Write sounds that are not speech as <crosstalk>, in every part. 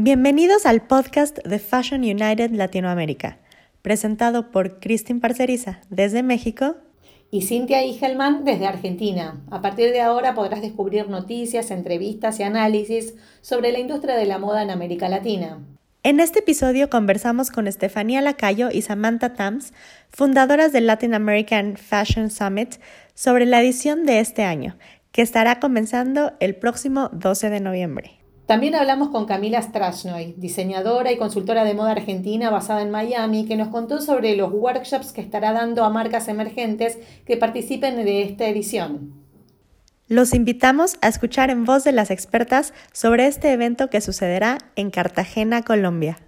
Bienvenidos al podcast de Fashion United Latinoamérica, presentado por Cristin Parceriza desde México y Cintia Igelman desde Argentina. A partir de ahora podrás descubrir noticias, entrevistas y análisis sobre la industria de la moda en América Latina. En este episodio conversamos con Estefanía Lacayo y Samantha Tams, fundadoras del Latin American Fashion Summit, sobre la edición de este año, que estará comenzando el próximo 12 de noviembre. También hablamos con Camila Strashnoy, diseñadora y consultora de moda argentina basada en Miami, que nos contó sobre los workshops que estará dando a marcas emergentes que participen de esta edición. Los invitamos a escuchar en voz de las expertas sobre este evento que sucederá en Cartagena, Colombia.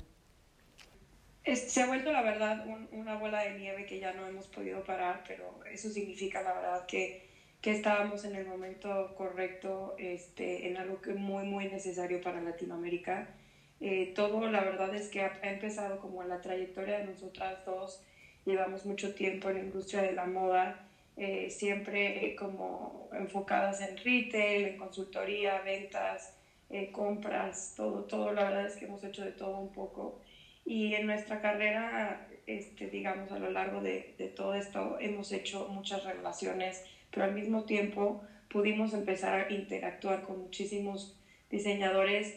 se ha vuelto, la verdad, una bola de nieve que ya no hemos podido parar, pero eso significa, la verdad, que que estábamos en el momento correcto, este, en algo que muy, muy necesario para Latinoamérica. Eh, todo, la verdad es que ha, empezado como la trayectoria de nosotras dos. Llevamos mucho tiempo en la industria de la moda, eh, siempre como enfocadas en retail, en consultoría, ventas, eh, compras, todo, todo. La verdad es que hemos hecho de todo un poco. Y en nuestra carrera, este, digamos, a lo largo de, de todo esto, hemos hecho muchas relaciones pero al mismo tiempo pudimos empezar a interactuar con muchísimos diseñadores,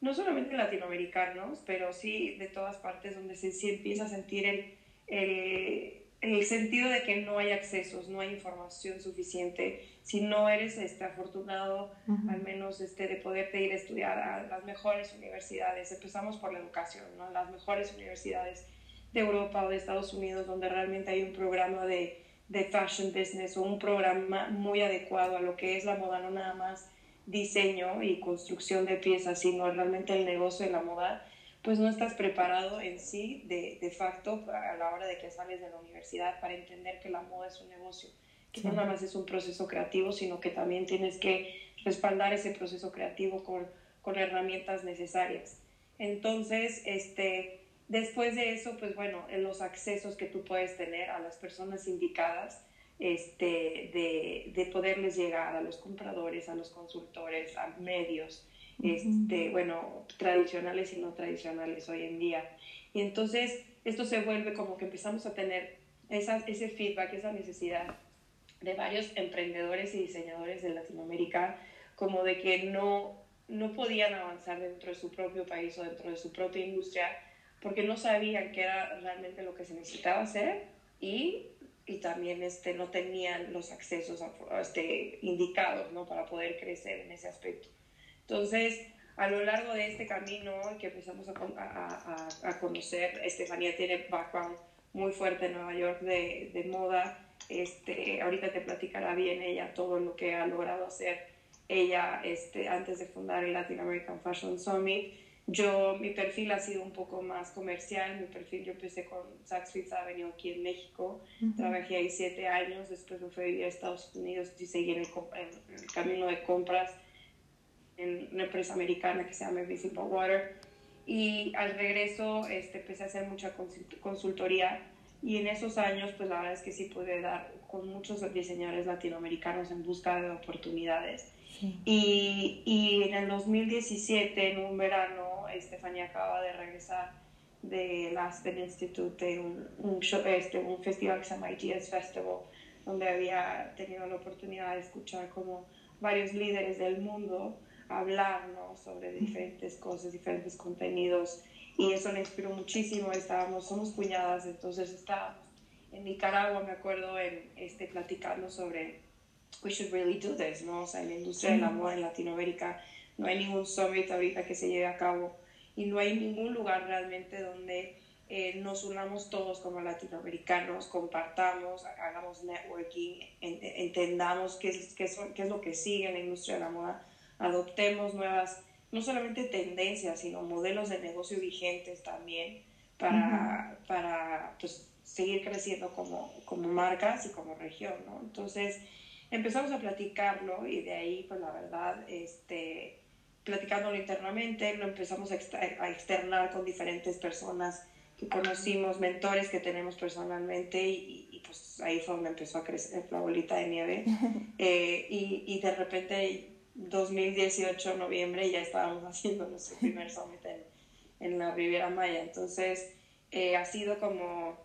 no solamente latinoamericanos, pero sí de todas partes donde se, empieza a sentir el, el, el, sentido de que no hay accesos, no hay información suficiente. Si no eres este, afortunado, al menos este, de poder ir a estudiar a las mejores universidades, empezamos por la educación, ¿no? las mejores universidades de Europa o de Estados Unidos, donde realmente hay un programa de de fashion business o un programa muy adecuado a lo que es la moda, no nada más diseño y construcción de piezas, sino realmente el negocio de la moda, pues no estás preparado en sí de, de facto a la hora de que sales de la universidad para entender que la moda es un negocio, que no nada más es un proceso creativo, sino que también tienes que respaldar ese proceso creativo con, con herramientas necesarias. Entonces, este, Después de eso, pues bueno, los accesos que tú puedes tener a las personas indicadas, este, de, de poderles llegar a los compradores, a los consultores, a medios, este, bueno, tradicionales y no tradicionales hoy en día. Y entonces esto se vuelve como que empezamos a tener esa, ese feedback, esa necesidad de varios emprendedores y diseñadores de Latinoamérica, como de que no, no podían avanzar dentro de su propio país o dentro de su propia industria porque no sabían qué era realmente lo que se necesitaba hacer y, y también este, no tenían los accesos este, indicados ¿no? para poder crecer en ese aspecto. Entonces, a lo largo de este camino que empezamos a, a, a conocer, Estefanía tiene background muy fuerte en Nueva York de, de moda, este, ahorita te platicará bien ella todo lo que ha logrado hacer ella este, antes de fundar el Latin American Fashion Summit yo, mi perfil ha sido un poco más comercial, mi perfil, yo empecé con Saks Fifth Avenue aquí en México, trabajé ahí siete años, después me fui a vivir a Estados Unidos y seguí en el, camino de compras en una empresa americana que se llama Visible Water. Y al regreso este, empecé a hacer mucha consultoría y en esos años pues la verdad es que sí pude dar con muchos diseñadores latinoamericanos en busca de oportunidades y, y en el 2017 en un verano Estefanía acaba de regresar del Aspen Institute de un, un, este, un festival que se llama Ideas Festival, donde había tenido la oportunidad de escuchar como varios líderes del mundo hablar ¿no? sobre diferentes cosas, diferentes contenidos, y eso me inspiró muchísimo. Estábamos, somos cuñadas, entonces estábamos en Nicaragua, me acuerdo, en, este, platicando sobre we should really do this, ¿no? O sea, en la industria del amor en Latinoamérica no hay ningún summit ahorita que se lleve a cabo y no hay ningún lugar realmente donde eh, nos unamos todos como latinoamericanos, compartamos, hagamos networking, entendamos qué es, qué, es, qué es lo que sigue en la industria de la moda, adoptemos nuevas, no solamente tendencias, sino modelos de negocio vigentes también para, para pues, seguir creciendo como, como marcas y como región, ¿no? Entonces empezamos a platicarlo y de ahí, pues la verdad, este, platicándolo internamente, lo empezamos a, externar con diferentes personas que conocimos, mentores que tenemos personalmente y, pues ahí fue donde empezó a crecer la bolita de nieve. <laughs> Eh, y, y, de repente 2018, noviembre, ya estábamos <laughs> haciendo nuestro primer summit en, en la Riviera Maya. Entonces, eh, ha sido como,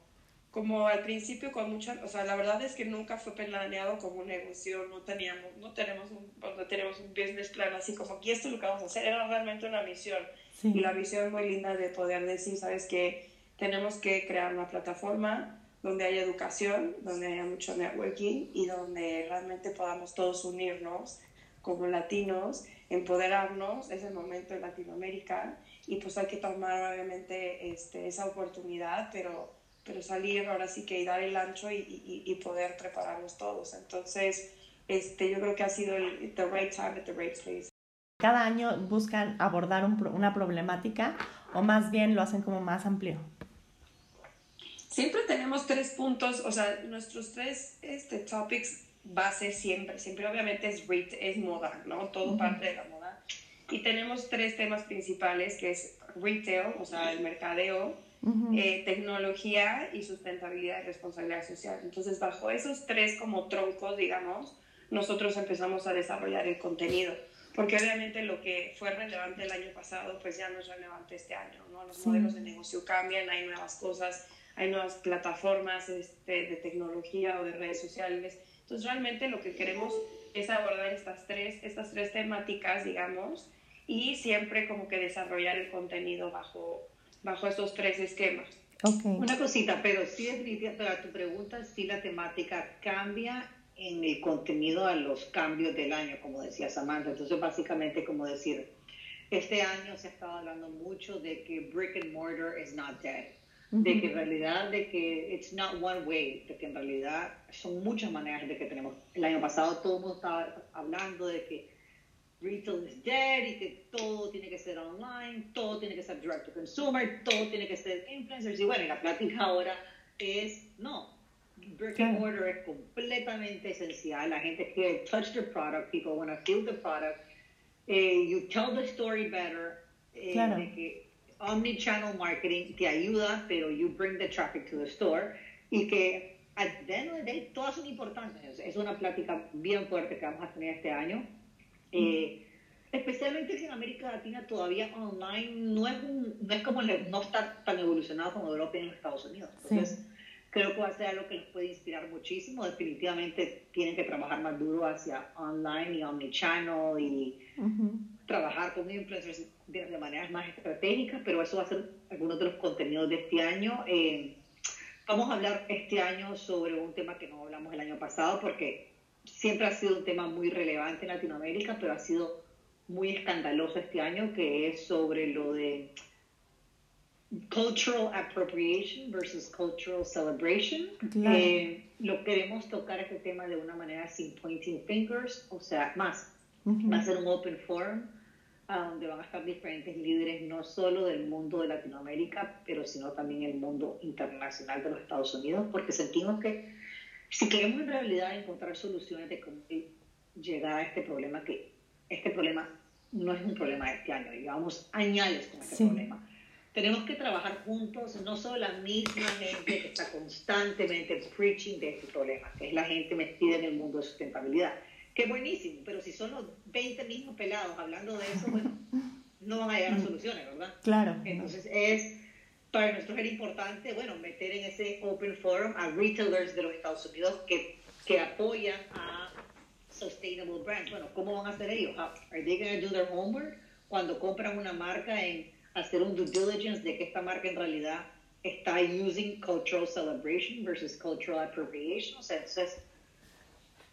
como al principio con mucha, o sea, la verdad es que nunca fue planeado como un negocio, no teníamos, no tenemos un, no tenemos un business plan así como aquí esto es lo que vamos a hacer, era realmente una misión. Y la visión muy linda de poder decir, sabes que tenemos que crear una plataforma donde haya educación, donde haya mucho networking y donde realmente podamos todos unirnos como latinos, empoderarnos, es el momento en Latinoamérica y pues hay que tomar obviamente este, esa oportunidad, pero, pero salir ahora sí que y dar el ancho y, y, poder prepararnos todos. Entonces, este, yo creo que ha sido el the right time at the right place. ¿Cada año buscan abordar un, una problemática o más bien lo hacen como más amplio? Siempre tenemos tres puntos, o sea, nuestros tres este, topics base siempre, siempre obviamente es, es moda, ¿no? Todo parte de la moda. Y tenemos tres temas principales, que es retail, o sea, el mercadeo, eh, tecnología y sustentabilidad y responsabilidad social. Entonces, bajo esos tres como troncos, digamos, nosotros empezamos a desarrollar el contenido. Porque obviamente lo que fue relevante el año pasado, pues ya no es relevante este año, ¿no? Los modelos de negocio cambian, hay nuevas cosas, hay nuevas plataformas este, de tecnología o de redes sociales entonces realmente lo que queremos es abordar estas tres, estas tres temáticas, digamos, y siempre como que desarrollar el contenido bajo, bajo estos tres esquemas. Una cosita, pero sí definitivamente, para tu pregunta, sí la temática cambia en el contenido a los cambios del año, como decía Samantha. Entonces, básicamente, como decir, este año se ha estado hablando mucho de que brick and mortar is not dead de que en realidad, de que it's not one way, de que en realidad son muchas maneras de que tenemos. El año pasado todo el mundo estaba hablando de que retail is dead y que todo tiene que ser online, todo tiene que ser direct to consumer, todo tiene que ser influencers. Y bueno, la plática ahora es, no, brick and mortar es completamente esencial. La gente quiere touch the product, people want to feel the product. Eh, you tell the story better. Eh, de que omni-channel marketing que ayuda, pero you bring the traffic to the store y que at the end of the day todas son importantes. Es una plática bien fuerte que vamos a tener este año. Eh, especialmente si en América Latina todavía online no es, no es como no está tan evolucionado como Europa y en Estados Unidos. Entonces, creo que va a ser algo que les puede inspirar muchísimo. Definitivamente tienen que trabajar más duro hacia online y omnichannel y trabajar con influencers de, de, maneras más estratégicas, pero eso va a ser algunos de los contenidos de este año. Eh, vamos a hablar este año sobre un tema que no hablamos el año pasado porque siempre ha sido un tema muy relevante en Latinoamérica, pero ha sido muy escandaloso este año, que es sobre lo de cultural appropriation versus cultural celebration. Eh, lo queremos tocar este tema de una manera sin pointing fingers, o sea, más. Va a ser un open forum a donde van a estar diferentes líderes, no solo del mundo de Latinoamérica, pero sino también el mundo internacional de los Estados Unidos, porque sentimos que si queremos en realidad encontrar soluciones de cómo llegar a este problema, que este problema no es un problema de este año, llevamos años con este problema. Tenemos que trabajar juntos, no solo la misma gente que está constantemente preaching de este problema, que es la gente metida en el mundo de sustentabilidad, Qué buenísimo, pero si son los 20 mismos pelados hablando de eso, bueno, no van a llegar a soluciones, ¿verdad? Claro. Entonces es, para nosotros era importante, bueno, meter en ese open forum a retailers de los Estados Unidos que, que apoyan a sustainable brands. Bueno, ¿cómo van a hacer ellos? Are they going to do their homework? Cuando compran una marca en hacer un due diligence de que esta marca en realidad está using cultural celebration versus cultural appropriation. O sea, entonces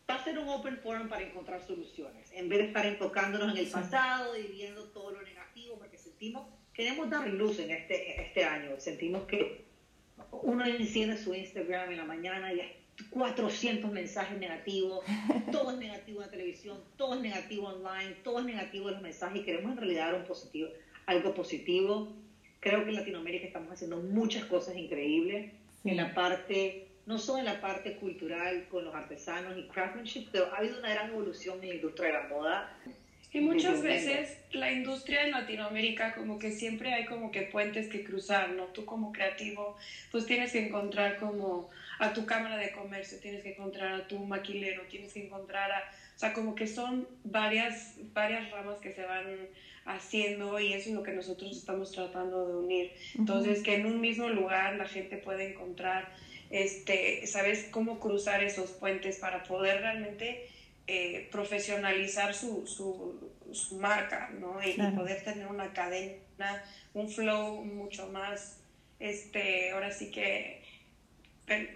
va a ser un open forum para encontrar soluciones, en vez de estar enfocándonos en el pasado y viendo todo lo negativo, porque sentimos, queremos dar luz en este, este año, sentimos que uno enciende su Instagram en la mañana y hay 400 mensajes negativos, <laughs> todo es negativo en la televisión, todo es negativo online, todo es negativo en los mensajes y queremos en realidad dar un positivo, algo positivo. Creo que en Latinoamérica estamos haciendo muchas cosas increíbles en la parte no solo en la parte cultural con los artesanos y craftsmanship, pero ha habido una gran evolución en la industria de la moda. Y muchas veces la industria en Latinoamérica como que siempre hay como que puentes que cruzar, ¿no? Tú como creativo pues tienes que encontrar como a tu cámara de comercio, tienes que encontrar a tu maquilero, tienes que encontrar a, o sea, como que son varias, varias ramas que se van haciendo y eso es lo que nosotros estamos tratando de unir. Entonces, que en un mismo lugar la gente puede encontrar, este, ¿sabes? Cómo cruzar esos puentes para poder realmente eh, profesionalizar su, su, su, marca, ¿no? Y, poder tener una cadena, un flow mucho más, este, ahora sí que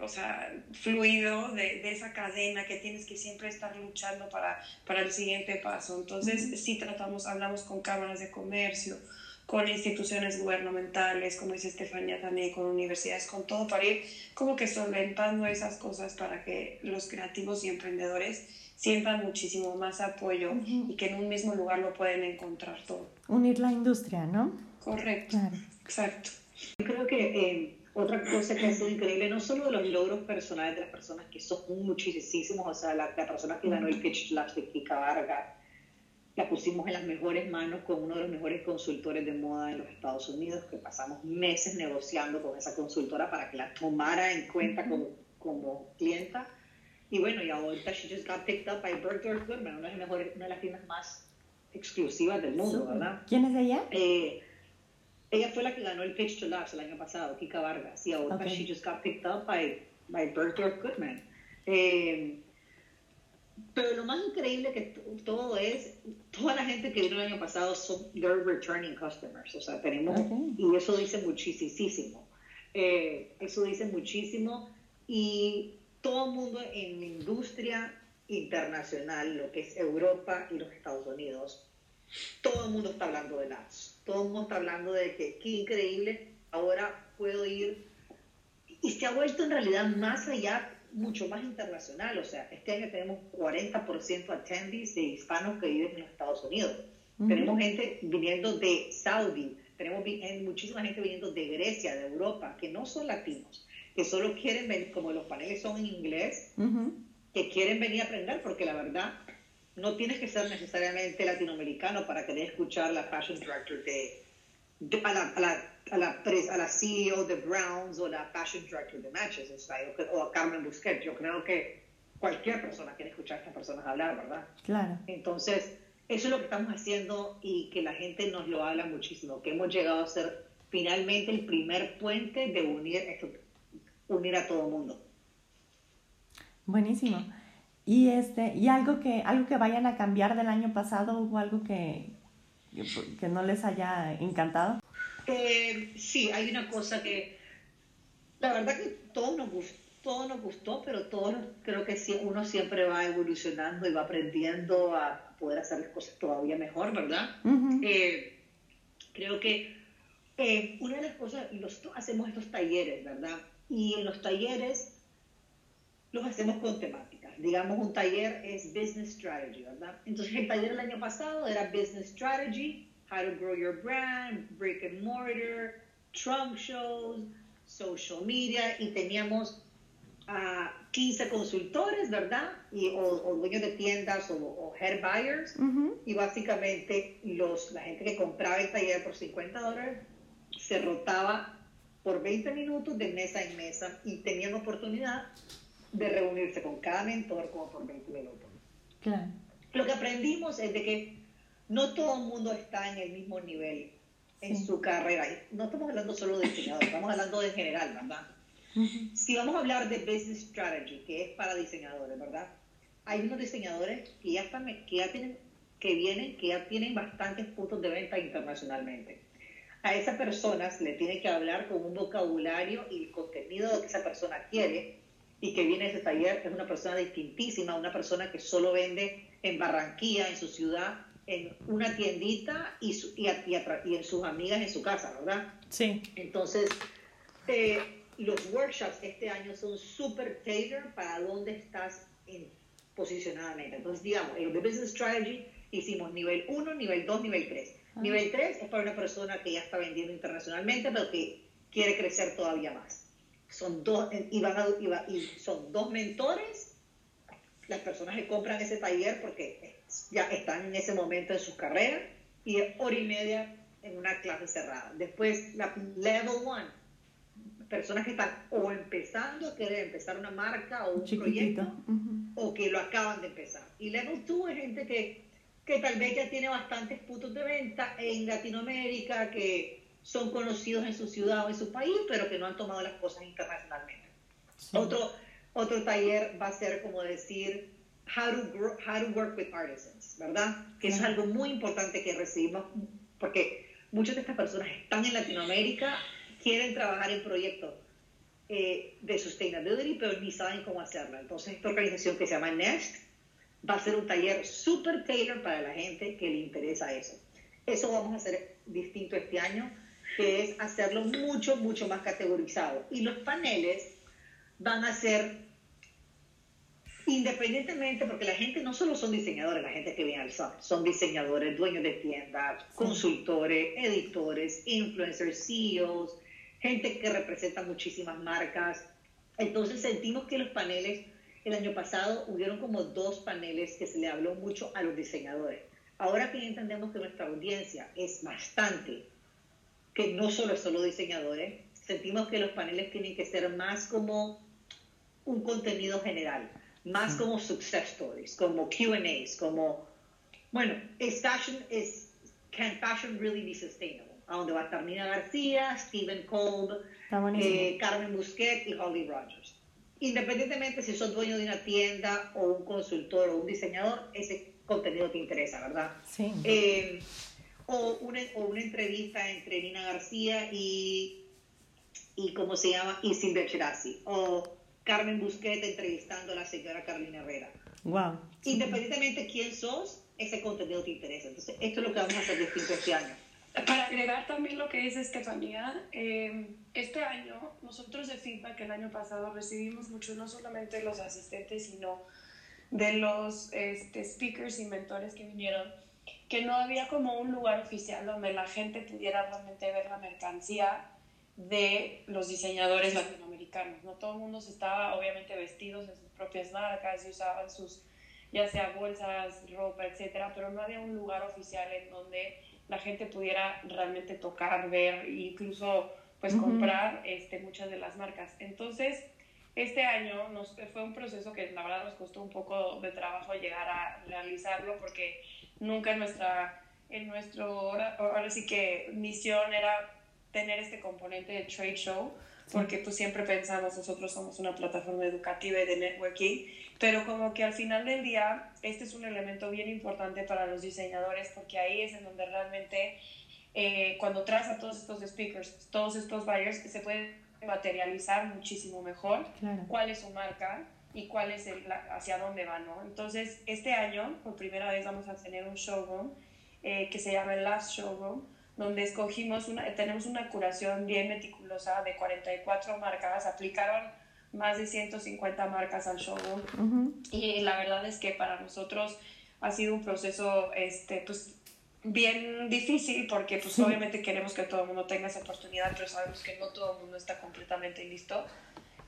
o sea, fluido de, de, esa cadena que tienes que siempre estar luchando para, para el siguiente paso. Entonces, sí tratamos, hablamos con cámaras de comercio, con instituciones gubernamentales, como dice Estefanía también, con universidades, con todo, para ir como que solventando esas cosas para que los creativos y emprendedores sientan muchísimo más apoyo y que en un mismo lugar lo pueden encontrar todo. Unir la industria, ¿no? Correcto. Exacto. Yo creo que eh, otra cosa que ha sido increíble, no solo de los logros personales de las personas, que son muchísimos, o sea, la, persona que ganó el Pitch Lab de Kika Vargas, la pusimos en las mejores manos con uno de los mejores consultores de moda en los Estados Unidos, que pasamos meses negociando con esa consultora para que la tomara en cuenta como, como clienta. Y bueno, y ahorita she just got picked up by Bergdorf Goodman, una de, las mejores, una de las tiendas más exclusivas del mundo, ¿verdad? ¿Quién es ella? Eh, ella fue la que ganó el Pitch to Lux el año pasado, Kika Vargas, y ahora she just got picked up by, by Bergdorf Goodman. Eh, pero lo más increíble que todo es, toda la gente que vino el año pasado son they're returning customers, o sea, tenemos, y eso dice muchísimo, eh, eso dice muchísimo, y todo el mundo en la industria internacional, lo que es Europa y los Estados Unidos, todo el mundo está hablando de ads todo el mundo está hablando de que qué increíble, ahora puedo ir. Y se ha vuelto en realidad más allá, mucho más internacional. O sea, este año tenemos 40% attendees de hispanos que viven en los Estados Unidos. Tenemos gente viniendo de Saudi, tenemos muchísima gente viniendo de Grecia, de Europa, que no son latinos, que solo quieren venir, como los paneles son en inglés, que quieren venir a aprender, porque la verdad, no tienes que ser necesariamente latinoamericano para querer escuchar la fashion director de, a, la, a, la, a, la, a, la, CEO de Browns o la fashion director de Matches o, a Carmen Busquets. Yo creo que cualquier persona quiere escuchar a estas personas hablar, ¿verdad? Claro. Entonces, eso es lo que estamos haciendo y que la gente nos lo habla muchísimo, que hemos llegado a ser finalmente el primer puente de unir, esto, unir a todo el mundo. Buenísimo. Y, este, y algo, que, algo que vayan a cambiar del año pasado o algo que, que no les haya encantado. Eh, sí, hay una cosa que la verdad que todo nos gustó, todo nos gustó pero todo creo que sí, uno siempre va evolucionando y va aprendiendo a poder hacer las cosas todavía mejor, ¿verdad? Eh, creo que eh, una de las cosas, los, hacemos estos talleres, ¿verdad? Y en los talleres los hacemos con temáticas. Digamos, un taller es Business Strategy, ¿verdad? Entonces, el taller del año pasado era Business Strategy, How to Grow Your Brand, Brick and Mortar, Trunk Shows, Social Media, y teníamos a 15 consultores, ¿verdad? Y, o, dueños de tiendas o, head buyers. Y básicamente los, la gente que compraba el taller por 50 dólares se rotaba por 20 minutos de mesa en mesa y tenían oportunidad de reunirse con cada mentor como por 20 minutos. Claro. Lo que aprendimos es de que no todo el mundo está en el mismo nivel en su carrera. No estamos hablando solo de diseñadores, estamos hablando de general, ¿verdad? Si vamos a hablar de business strategy, que es para diseñadores, ¿verdad? Hay unos diseñadores que ya, están, que ya tienen, que vienen, que ya tienen bastantes puntos de venta internacionalmente. A esas personas le tiene que hablar con un vocabulario y el contenido que esa persona quiere y que viene a ese taller es una persona distintísima, una persona que solo vende en Barranquilla, en su ciudad, en una tiendita y, y, y, en sus amigas en su casa, ¿verdad? Sí. Entonces, eh, los workshops este año son súper tailor para dónde estás en, posicionadamente. Entonces, digamos, en el Business Strategy hicimos nivel 1, nivel 2, nivel 3. Ah. Nivel 3 es para una persona que ya está vendiendo internacionalmente, pero que quiere crecer todavía más son dos, y, van y, son dos mentores, las personas que compran ese taller porque ya están en ese momento de sus carreras, y hora y media en una clase cerrada. Después, la level one, personas que están o empezando a querer empezar una marca o un proyecto o que lo acaban de empezar. Y Level 2 es gente que, que tal vez ya tiene bastantes puntos de venta en Latinoamérica, que son conocidos en su ciudad o en su país, pero que no han tomado las cosas internacionalmente. Otro, otro taller va a ser como decir how to, how to work with artisans, ¿verdad? Que es algo muy importante que recibimos, porque muchas de estas personas están en Latinoamérica, quieren trabajar en proyectos eh, de sustainability, pero ni saben cómo hacerlo. Entonces, esta organización que se llama Nest va a ser un taller super tailor para la gente que le interesa eso. Eso vamos a hacer distinto este año, que es hacerlo mucho, mucho más categorizado. Y los paneles van a ser independientemente, porque la gente no solo son diseñadores, la gente que viene al SAP, son diseñadores, dueños de tiendas, consultores, editores, influencers, CEOs, gente que representa muchísimas marcas. Entonces sentimos que los paneles, el año pasado hubieron como dos paneles que se le habló mucho a los diseñadores. Ahora que entendemos que nuestra audiencia es bastante, que no solo es solo diseñadores, sentimos que los paneles tienen que ser más como un contenido general más como success stories, como Q&As, como, bueno, es fashion, es, can fashion really be sustainable? A donde va a estar Nina García, Stephen Kolb, eh, Carmen Busquet y Holly Rogers. Independientemente si sos dueño de una tienda o un consultor o un diseñador, ese contenido te interesa, ¿verdad? Sí. Eh, o, una, o una entrevista entre Nina García y, y ¿cómo se llama? Y Cindy Cherasi. O Carmen Busquet entrevistando a la señora Carolina Herrera. Wow. Independientemente de quién sos, ese contenido te interesa. Entonces, esto es lo que vamos a hacer distinto este año. Para agregar también lo que dice Estefanía, eh, este año nosotros de feedback el año pasado recibimos mucho, no solamente de los asistentes, sino de los este, speakers y mentores que vinieron, que no había como un lugar oficial donde la gente pudiera realmente ver la mercancía de los diseñadores latinoamericanos. No todo el mundo se estaba obviamente vestidos en sus propias marcas y usaban sus ya sea bolsas, ropa, etcétera, pero no había un lugar oficial en donde la gente pudiera realmente tocar, ver e incluso pues comprar este, muchas de las marcas. Entonces, este año nos, fue un proceso que la verdad nos costó un poco de trabajo llegar a realizarlo porque nunca en nuestra, en nuestro, ahora sí que misión era tener este componente de trade show, porque pues siempre pensamos, nosotros somos una plataforma educativa y de networking, pero como que al final del día, este es un elemento bien importante para los diseñadores, porque ahí es en donde realmente, eh, cuando traes a todos estos speakers, todos estos buyers, se puede materializar muchísimo mejor cuál es su marca y cuál es el, hacia dónde va, ¿no? Entonces, este año, por primera vez, vamos a tener un showroom eh, que se llama el Last Showroom, donde escogimos una, tenemos una curación bien meticulosa de 44 marcas, aplicaron más de 150 marcas al showroom y la verdad es que para nosotros ha sido un proceso este, pues, bien difícil porque pues obviamente queremos que todo el mundo tenga esa oportunidad, pero sabemos que no todo el mundo está completamente listo.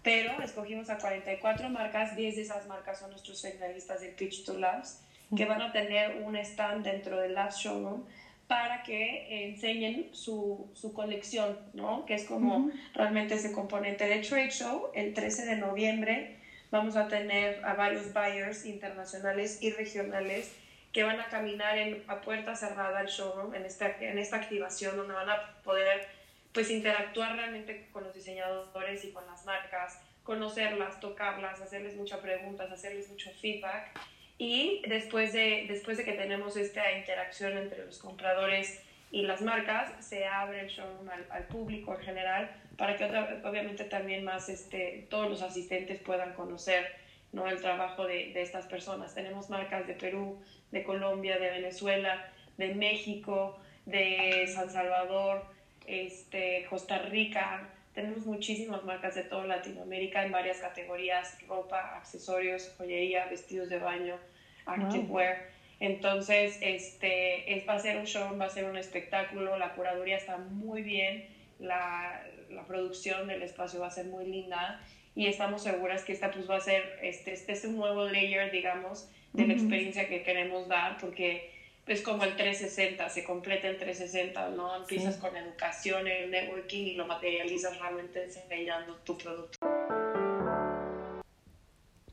Pero escogimos a 44 marcas, 10 de esas marcas son nuestros finalistas del Pitch to Labs, que van a tener un stand dentro del Last Showroom para que enseñen su, su colección, ¿no? Que es como realmente ese componente de Trade Show. El 13 de noviembre vamos a tener a varios buyers internacionales y regionales que van a caminar en, a puerta cerrada al showroom en esta, en esta activación donde van a poder pues interactuar realmente con los diseñadores y con las marcas, conocerlas, tocarlas, hacerles muchas preguntas, hacerles mucho feedback y después de, después de que tenemos esta interacción entre los compradores y las marcas, se abre el showroom al, público en general para que obviamente también más este, todos los asistentes puedan conocer ¿no? el trabajo de, de, estas personas. Tenemos marcas de Perú, de Colombia, de Venezuela, de México, de San Salvador, este, Costa Rica. Tenemos muchísimas marcas de toda Latinoamérica en varias categorías, ropa, accesorios, joyería, vestidos de baño, activewear. Entonces, este, es, va a ser un show, va a ser un espectáculo, la curaduría está muy bien, la, la producción del espacio va a ser muy linda y estamos seguras que esta pues va a ser, este, este es un nuevo layer, digamos, de la experiencia que queremos dar, porque es como el 360, se completa el 360, ¿no? Empiezas con educación, el networking y lo materializas realmente enseñando tu producto.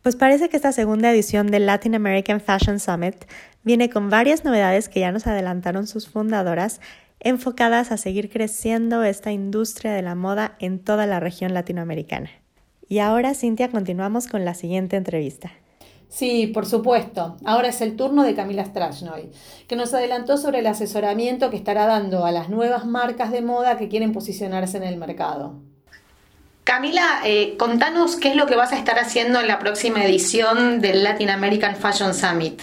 Pues parece que esta segunda edición del Latin American Fashion Summit viene con varias novedades que ya nos adelantaron sus fundadoras, enfocadas a seguir creciendo esta industria de la moda en toda la región latinoamericana. Y ahora, Cintia, continuamos con la siguiente entrevista. Sí, por supuesto. Ahora es el turno de Camila Strachnoy, que nos adelantó sobre el asesoramiento que estará dando a las nuevas marcas de moda que quieren posicionarse en el mercado. Camila, eh, contanos qué es lo que vas a estar haciendo en la próxima edición del Latin American Fashion Summit.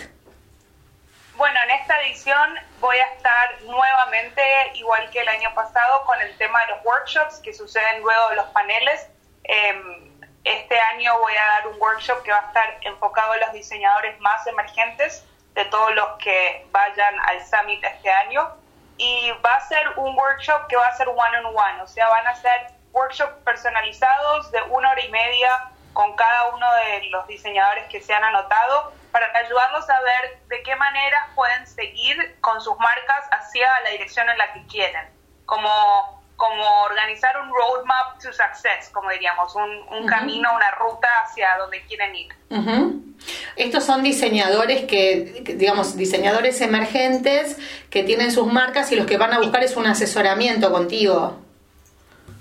Bueno, en esta edición voy a estar nuevamente, igual que el año pasado, con el tema de los workshops que suceden luego de los paneles. Em, este año voy a dar un workshop que va a estar enfocado a los diseñadores más emergentes de todos los que vayan al summit este año. Y va a ser un workshop que va a ser one-on-one, -on -one, o sea, van a ser workshops personalizados de una hora y media con cada uno de los diseñadores que se han anotado para ayudarlos a ver de qué manera pueden seguir con sus marcas hacia la dirección en la que quieren. Como, como organizar un roadmap to success, como diríamos, un, camino, una ruta hacia donde quieren ir. Estos son diseñadores que, digamos, diseñadores emergentes que tienen sus marcas y los que van a buscar es un asesoramiento contigo.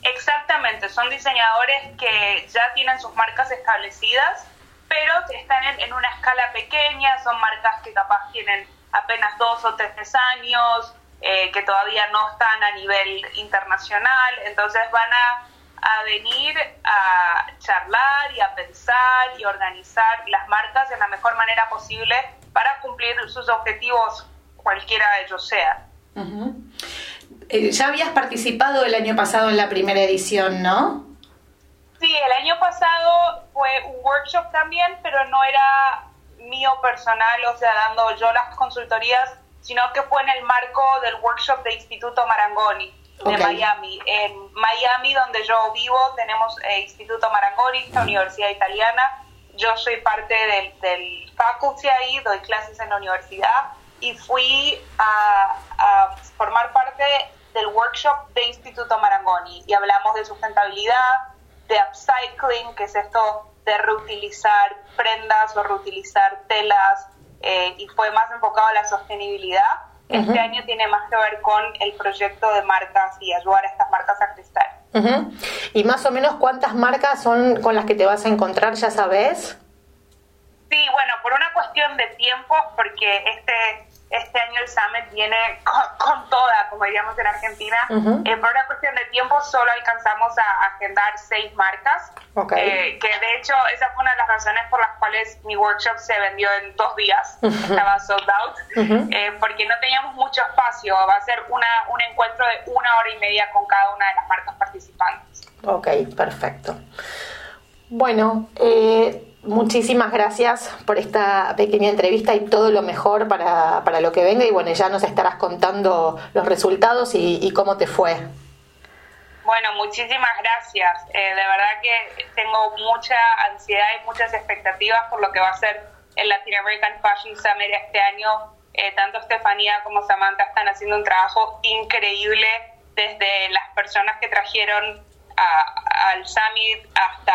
Exactamente, son diseñadores que ya tienen sus marcas establecidas, pero están en, una escala pequeña, son marcas que capaz tienen apenas dos o tres años, eh, que todavía no están a nivel internacional, entonces van a, a venir a charlar y a pensar y organizar las marcas de la mejor manera posible para cumplir sus objetivos, cualquiera de ellos sea. Eh, ya habías participado el año pasado en la primera edición, ¿no? Sí, el año pasado fue un workshop también, pero no era mío personal, o sea, dando yo las consultorías, sino que fue en el marco del workshop de Instituto Marangoni de Miami. En Miami, donde yo vivo, tenemos eh, Instituto Marangoni, la universidad italiana. Yo soy parte del, del faculty ahí, doy clases en la universidad y fui a, formar parte del workshop de Instituto Marangoni y hablamos de sustentabilidad, de upcycling, que es esto de reutilizar prendas o reutilizar telas eh, y fue más enfocado a la sostenibilidad. Este año tiene más que ver con el proyecto de marcas y ayudar a estas marcas a crecer. ¿Y más o menos cuántas marcas son con las que te vas a encontrar, ya sabes? Sí, bueno, por una cuestión de tiempo, porque este este año el Summit viene con, toda, como diríamos en Argentina. Eh, por una cuestión de tiempo solo alcanzamos a agendar seis marcas, eh, que de hecho esa fue una de las razones por las cuales mi workshop se vendió en dos días, estaba sold out, eh, porque no teníamos mucho espacio, va a ser una, un encuentro de una hora y media con cada una de las marcas participantes. Ok, perfecto. Bueno, eh, Muchísimas gracias por esta pequeña entrevista y todo lo mejor para, para, lo que venga. Y bueno, ya nos estarás contando los resultados y, cómo te fue. Bueno, muchísimas gracias. Eh, de verdad que tengo mucha ansiedad y muchas expectativas por lo que va a ser el Latin American Fashion Summit este año. Eh, tanto Estefanía como Samantha están haciendo un trabajo increíble desde las personas que trajeron al Summit hasta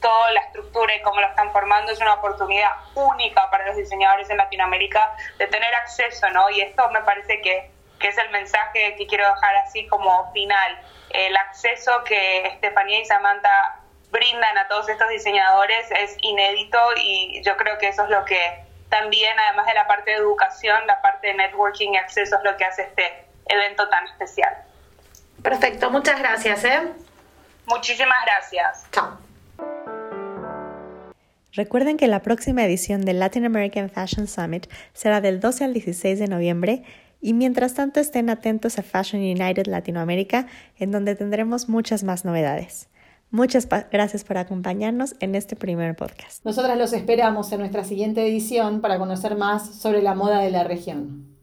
toda la estructura y cómo lo están formando es una oportunidad única para los diseñadores en Latinoamérica de tener acceso, ¿no? Y esto me parece que, que es el mensaje que quiero dejar así como final. El acceso que Estefanía y Samantha brindan a todos estos diseñadores es inédito y yo creo que eso es lo que también, además de la parte de educación, la parte de networking y acceso es lo que hace este evento tan especial. Perfecto, muchas gracias. ¿eh? Muchísimas gracias. Chao. Recuerden que la próxima edición del Latin American Fashion Summit será del 12 al 16 de noviembre y mientras tanto estén atentos a Fashion United Latinoamérica en donde tendremos muchas más novedades. Muchas gracias por acompañarnos en este primer podcast. Nosotras los esperamos en nuestra siguiente edición para conocer más sobre la moda de la región.